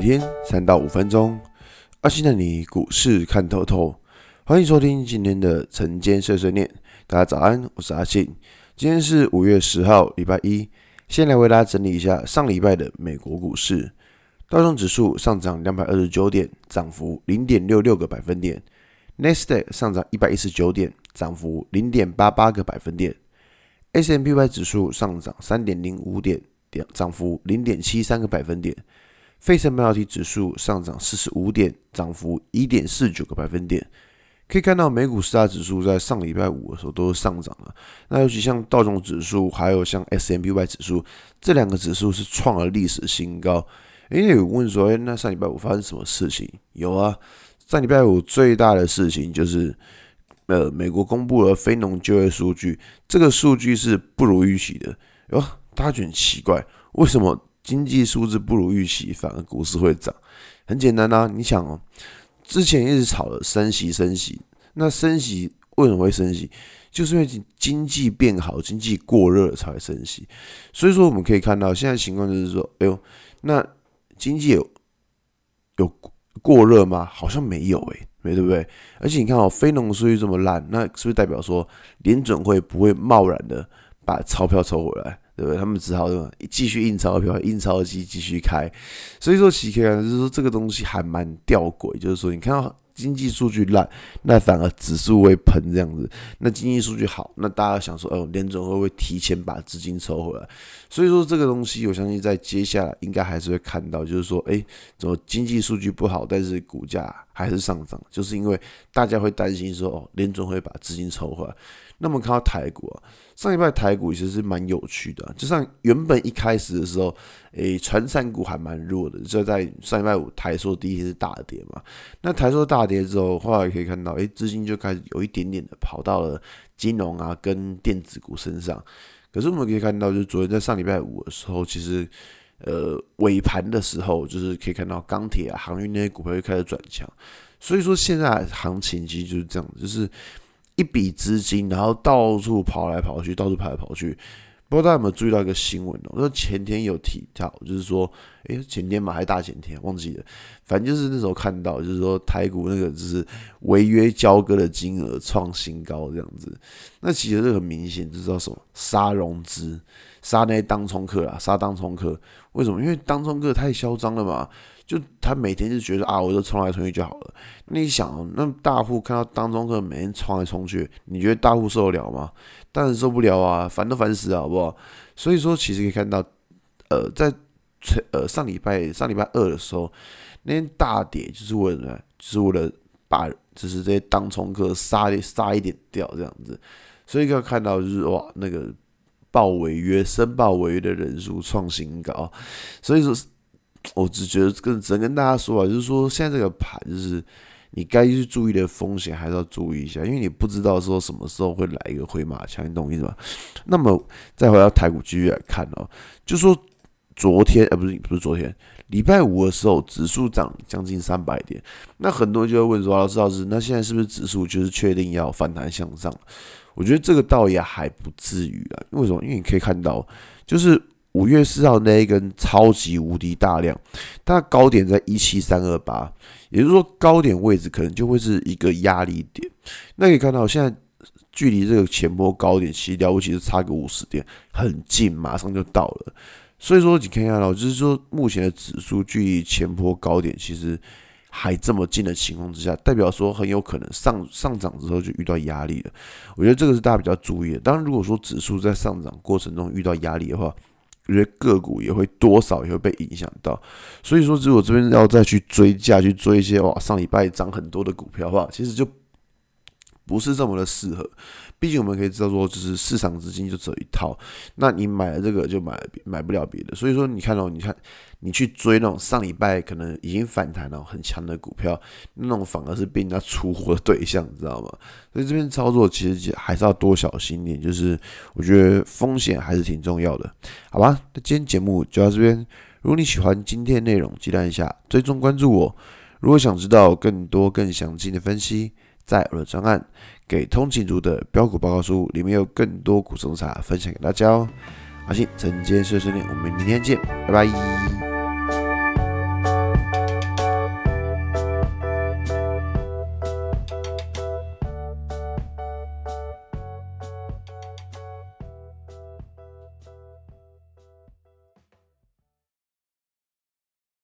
每天三到五分钟，阿信带你股市看透透。欢迎收听今天的晨间碎碎念。大家早安，我是阿信。今天是五月十号，礼拜一。先来为大家整理一下上礼拜的美国股市。道琼指数上涨两百二十九点，涨幅零点六六个百分点。纳斯达克上涨一百一十九点，涨幅零点八八个百分点。S M P Y 指数上涨三点零五点，点涨幅零点七三个百分点。费城半导体指数上涨四十五点，涨幅一点四九个百分点。可以看到，美股四大指数在上礼拜五的时候都是上涨了。那尤其像道琼指数，还有像 S M B Y 指数这两个指数是创了历史新高。诶，有问说，诶，那上礼拜五发生什么事情？有啊，上礼拜五最大的事情就是，呃，美国公布了非农就业数据，这个数据是不如预期的。哟，大家觉得很奇怪，为什么？经济数字不如预期，反而股市会涨。很简单啊，你想哦，之前一直炒了升息升息，那升息为什么会升息？就是因为经济变好，经济过热才会升息。所以说我们可以看到，现在情况就是说，哎呦，那经济有有过热吗？好像没有诶，没对不对？而且你看哦，非农数据这么烂，那是不是代表说联准会不会贸然的把钞票抽回来？对不对？他们只好继续印钞票，印钞机继续开。所以说，其实就是说这个东西还蛮吊诡，就是说你看到经济数据烂，那反而指数会喷这样子；那经济数据好，那大家想说，哦，联总会不会提前把资金抽回来？所以说这个东西，我相信在接下来应该还是会看到，就是说，哎，怎么经济数据不好，但是股价还是上涨，就是因为大家会担心说，哦，联准会把资金抽回来。那么看到台股啊，上礼拜台股其实是蛮有趣的，就像原本一开始的时候，诶，传产股还蛮弱的，就在上礼拜五台塑第一天是大跌嘛。那台塑大跌之后，后来可以看到，诶，资金就开始有一点点的跑到了金融啊跟电子股身上。可是我们可以看到，就是昨天在上礼拜五的时候，其实呃尾盘的时候，就是可以看到钢铁啊、航运那些股票又开始转强。所以说现在行情其实就是这样，就是。一笔资金，然后到处跑来跑去，到处跑来跑去。不知道大家有没有注意到一个新闻哦？那前天有提到，就是说，诶，前天嘛还大前天，忘记了。反正就是那时候看到，就是说台股那个就是违约交割的金额创新高这样子。那其实这很明显，就是道什么杀融资，杀那些当冲客啊，杀当冲客。为什么？因为当冲客太嚣张了嘛。就他每天就觉得啊，我就冲来冲去就好了。那你想，那大户看到当冲客每天冲来冲去，你觉得大户受得了吗？当然受不了啊，烦都烦死了，好不好？所以说，其实可以看到，呃，在呃上礼拜上礼拜二的时候，那天大跌就是为了，就是为了把就是这些当冲客杀杀一点掉这样子。所以可以看到就是哇，那个报违约申报违约的人数创新高，所以说。我只觉得跟只能跟大家说啊，就是说现在这个盘，就是你该去注意的风险还是要注意一下，因为你不知道说什么时候会来一个回马枪，你懂我意思吧？那么再回到台股继续来看哦，就说昨天呃不是不是昨天礼拜五的时候，指数涨将近三百点，那很多人就会问说，老师老师，那现在是不是指数就是确定要反弹向上？我觉得这个倒也还不至于啊，为什么？因为你可以看到就是。五月四号那一根超级无敌大量，它的高点在一七三二八，也就是说高点位置可能就会是一个压力点。那可以看到现在距离这个前波高点其实了不起是差个五十点，很近，马上就到了。所以说你可以看到，就是说目前的指数距离前波高点其实还这么近的情况之下，代表说很有可能上上涨之后就遇到压力了。我觉得这个是大家比较注意的。当然，如果说指数在上涨过程中遇到压力的话，我觉得个股也会多少也会被影响到，所以说如果这边要再去追价去追一些哇上礼拜涨很多的股票的话，其实就不是这么的适合。毕竟我们可以知道说，就是市场资金就只有一套，那你买了这个就买买不了别的。所以说你看哦，你看你去追那种上礼拜可能已经反弹了很强的股票，那种反而是被人家出货的对象，你知道吗？所以这边操作其实还是要多小心一点，就是我觉得风险还是挺重要的，好吧？那今天节目就到这边。如果你喜欢今天内容，记得按下追踪关注我。如果想知道更多更详尽的分析，在我的专案。给通勤族的标股报告书里面有更多股种茶分享给大家哦。阿信，晨间碎碎念，我们明天见，拜拜。